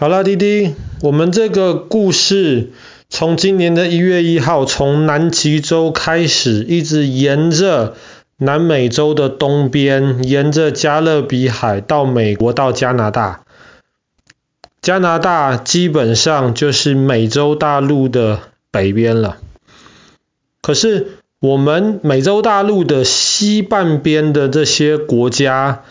好啦，弟弟，我们这个故事从今年的一月一号，从南极洲开始，一直沿着南美洲的东边，沿着加勒比海到美国到加拿大。加拿大基本上就是美洲大陆的北边了。可是我们美洲大陆的西半边的这些国家，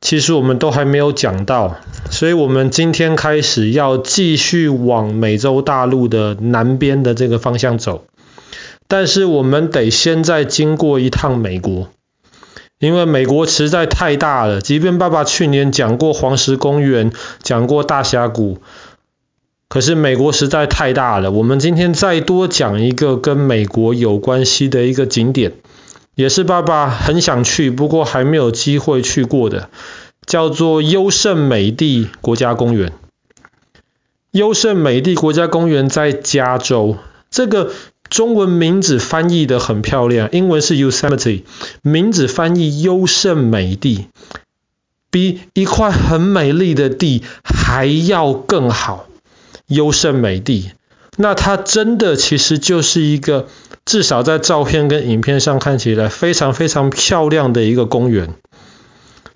其实我们都还没有讲到，所以我们今天开始要继续往美洲大陆的南边的这个方向走。但是我们得先再经过一趟美国，因为美国实在太大了。即便爸爸去年讲过黄石公园，讲过大峡谷，可是美国实在太大了。我们今天再多讲一个跟美国有关系的一个景点。也是爸爸很想去，不过还没有机会去过的，叫做优胜美地国家公园。优胜美地国家公园在加州，这个中文名字翻译得很漂亮，英文是 Yosemite，名字翻译优胜美地，比一块很美丽的地还要更好。优胜美地，那它真的其实就是一个。至少在照片跟影片上看起来非常非常漂亮的一个公园。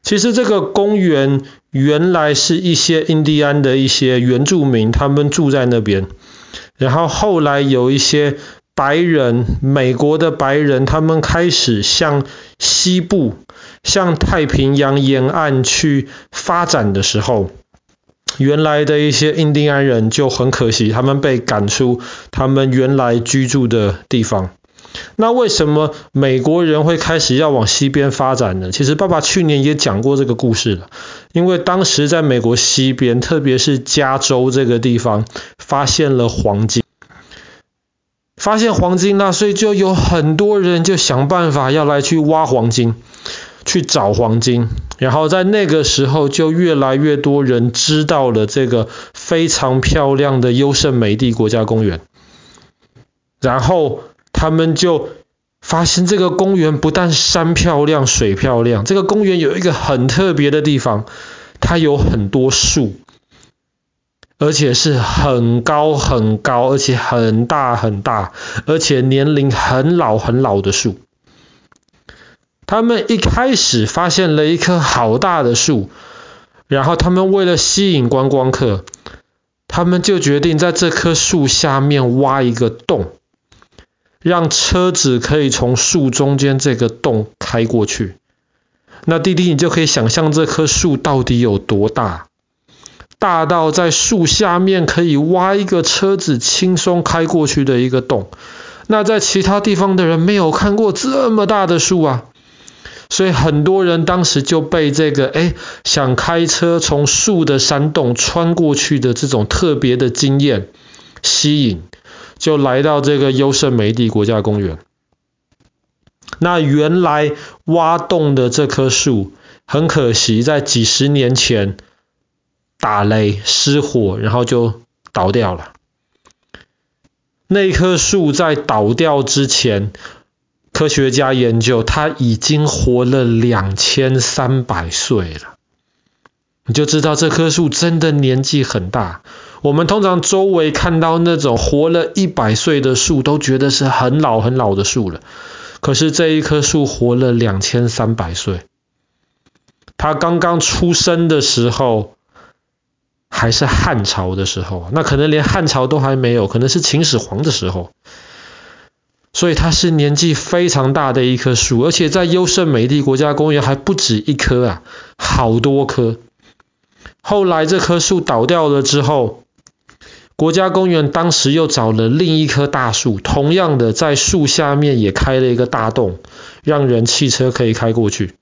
其实这个公园原来是一些印第安的一些原住民，他们住在那边。然后后来有一些白人，美国的白人，他们开始向西部，向太平洋沿岸去发展的时候，原来的一些印第安人就很可惜，他们被赶出他们原来居住的地方。那为什么美国人会开始要往西边发展呢？其实爸爸去年也讲过这个故事了。因为当时在美国西边，特别是加州这个地方，发现了黄金。发现黄金，那所以就有很多人就想办法要来去挖黄金。去找黄金，然后在那个时候就越来越多人知道了这个非常漂亮的优胜美地国家公园，然后他们就发现这个公园不但山漂亮、水漂亮，这个公园有一个很特别的地方，它有很多树，而且是很高很高，而且很大很大，而且年龄很老很老的树。他们一开始发现了一棵好大的树，然后他们为了吸引观光客，他们就决定在这棵树下面挖一个洞，让车子可以从树中间这个洞开过去。那弟弟，你就可以想象这棵树到底有多大，大到在树下面可以挖一个车子轻松开过去的一个洞。那在其他地方的人没有看过这么大的树啊。所以很多人当时就被这个诶，想开车从树的山洞穿过去的这种特别的经验吸引，就来到这个优胜美地国家公园。那原来挖洞的这棵树，很可惜在几十年前打雷失火，然后就倒掉了。那棵树在倒掉之前，科学家研究，他已经活了两千三百岁了，你就知道这棵树真的年纪很大。我们通常周围看到那种活了一百岁的树，都觉得是很老很老的树了。可是这一棵树活了两千三百岁，它刚刚出生的时候还是汉朝的时候，那可能连汉朝都还没有，可能是秦始皇的时候。所以它是年纪非常大的一棵树，而且在优胜美地国家公园还不止一棵啊，好多棵。后来这棵树倒掉了之后，国家公园当时又找了另一棵大树，同样的在树下面也开了一个大洞，让人汽车可以开过去。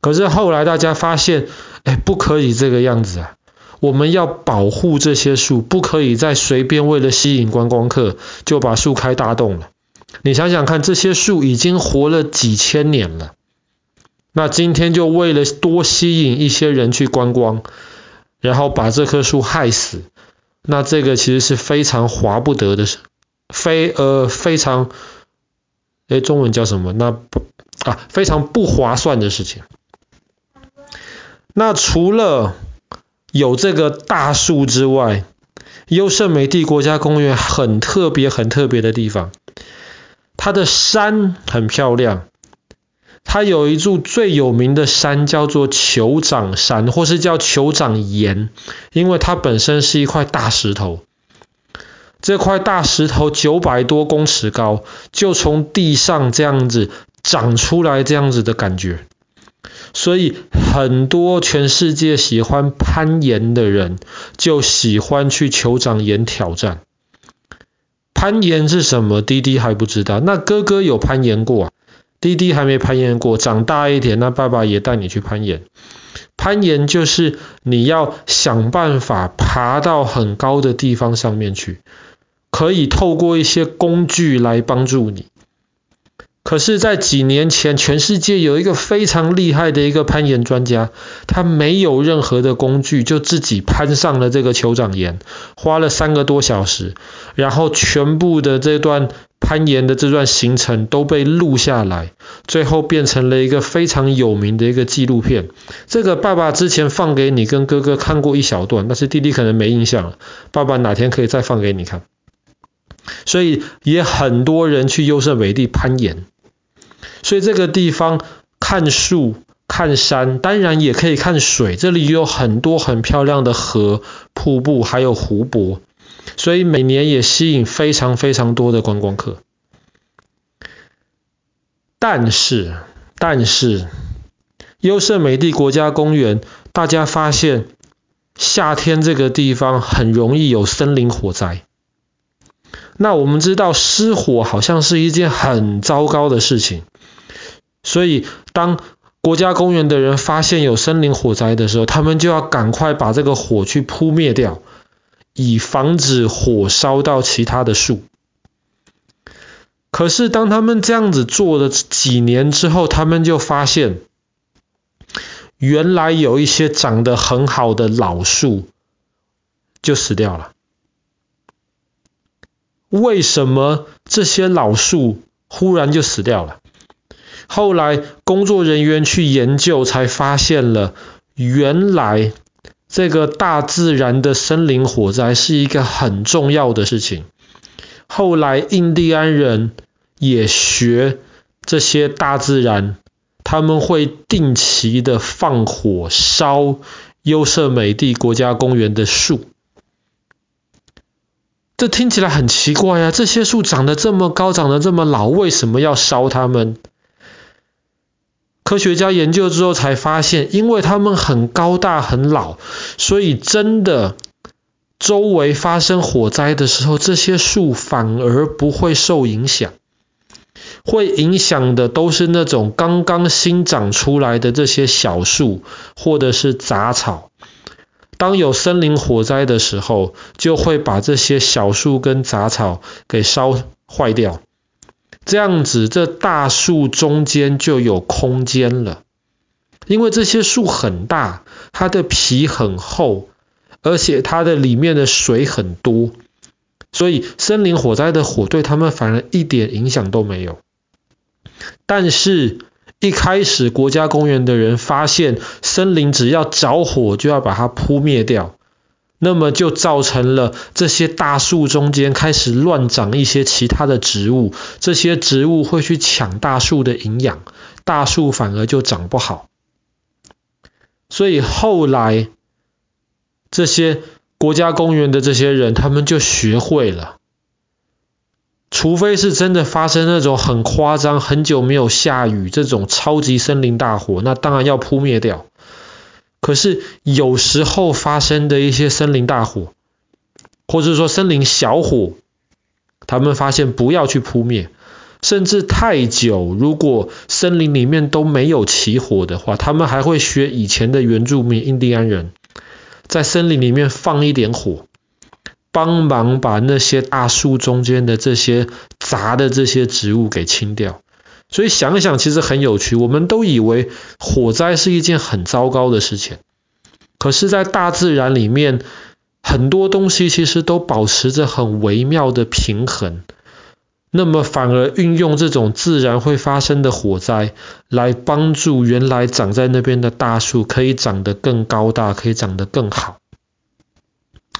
可是后来大家发现，哎，不可以这个样子啊，我们要保护这些树，不可以再随便为了吸引观光客就把树开大洞了。你想想看，这些树已经活了几千年了，那今天就为了多吸引一些人去观光，然后把这棵树害死，那这个其实是非常划不得的事，非呃非常，诶，中文叫什么？那不啊非常不划算的事情。那除了有这个大树之外，优胜美地国家公园很特别、很特别的地方，它的山很漂亮。它有一座最有名的山叫做酋长山，或是叫酋长岩，因为它本身是一块大石头。这块大石头九百多公尺高，就从地上这样子长出来，这样子的感觉。所以很多全世界喜欢攀岩的人，就喜欢去酋长岩挑战。攀岩是什么？滴滴还不知道。那哥哥有攀岩过啊？弟弟还没攀岩过，长大一点，那爸爸也带你去攀岩。攀岩就是你要想办法爬到很高的地方上面去，可以透过一些工具来帮助你。可是，在几年前，全世界有一个非常厉害的一个攀岩专家，他没有任何的工具，就自己攀上了这个酋长岩，花了三个多小时，然后全部的这段攀岩的这段行程都被录下来，最后变成了一个非常有名的一个纪录片。这个爸爸之前放给你跟哥哥看过一小段，但是弟弟可能没印象了，爸爸哪天可以再放给你看。所以也很多人去优胜美地攀岩。所以这个地方看树、看山，当然也可以看水。这里有很多很漂亮的河、瀑布，还有湖泊，所以每年也吸引非常非常多的观光客。但是，但是，优胜美地国家公园，大家发现夏天这个地方很容易有森林火灾。那我们知道失火好像是一件很糟糕的事情。所以，当国家公园的人发现有森林火灾的时候，他们就要赶快把这个火去扑灭掉，以防止火烧到其他的树。可是，当他们这样子做了几年之后，他们就发现，原来有一些长得很好的老树就死掉了。为什么这些老树忽然就死掉了？后来工作人员去研究，才发现了原来这个大自然的森林火灾是一个很重要的事情。后来印第安人也学这些大自然，他们会定期的放火烧优胜美地国家公园的树。这听起来很奇怪呀，这些树长得这么高，长得这么老，为什么要烧它们？科学家研究之后才发现，因为它们很高大很老，所以真的周围发生火灾的时候，这些树反而不会受影响。会影响的都是那种刚刚新长出来的这些小树或者是杂草。当有森林火灾的时候，就会把这些小树跟杂草给烧坏掉。这样子，这大树中间就有空间了，因为这些树很大，它的皮很厚，而且它的里面的水很多，所以森林火灾的火对他们反而一点影响都没有。但是，一开始国家公园的人发现，森林只要着火就要把它扑灭掉。那么就造成了这些大树中间开始乱长一些其他的植物，这些植物会去抢大树的营养，大树反而就长不好。所以后来这些国家公园的这些人，他们就学会了，除非是真的发生那种很夸张、很久没有下雨这种超级森林大火，那当然要扑灭掉。可是有时候发生的一些森林大火，或者说森林小火，他们发现不要去扑灭，甚至太久，如果森林里面都没有起火的话，他们还会学以前的原住民印第安人，在森林里面放一点火，帮忙把那些大树中间的这些杂的这些植物给清掉。所以想想，其实很有趣。我们都以为火灾是一件很糟糕的事情，可是，在大自然里面，很多东西其实都保持着很微妙的平衡。那么，反而运用这种自然会发生的火灾，来帮助原来长在那边的大树可以长得更高大，可以长得更好。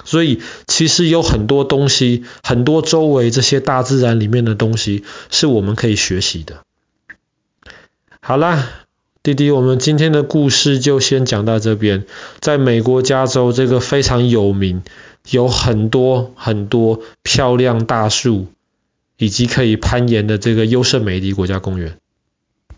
所以其实有很多东西，很多周围这些大自然里面的东西是我们可以学习的。好啦，弟弟，我们今天的故事就先讲到这边。在美国加州这个非常有名，有很多很多漂亮大树，以及可以攀岩的这个优胜美地国家公园。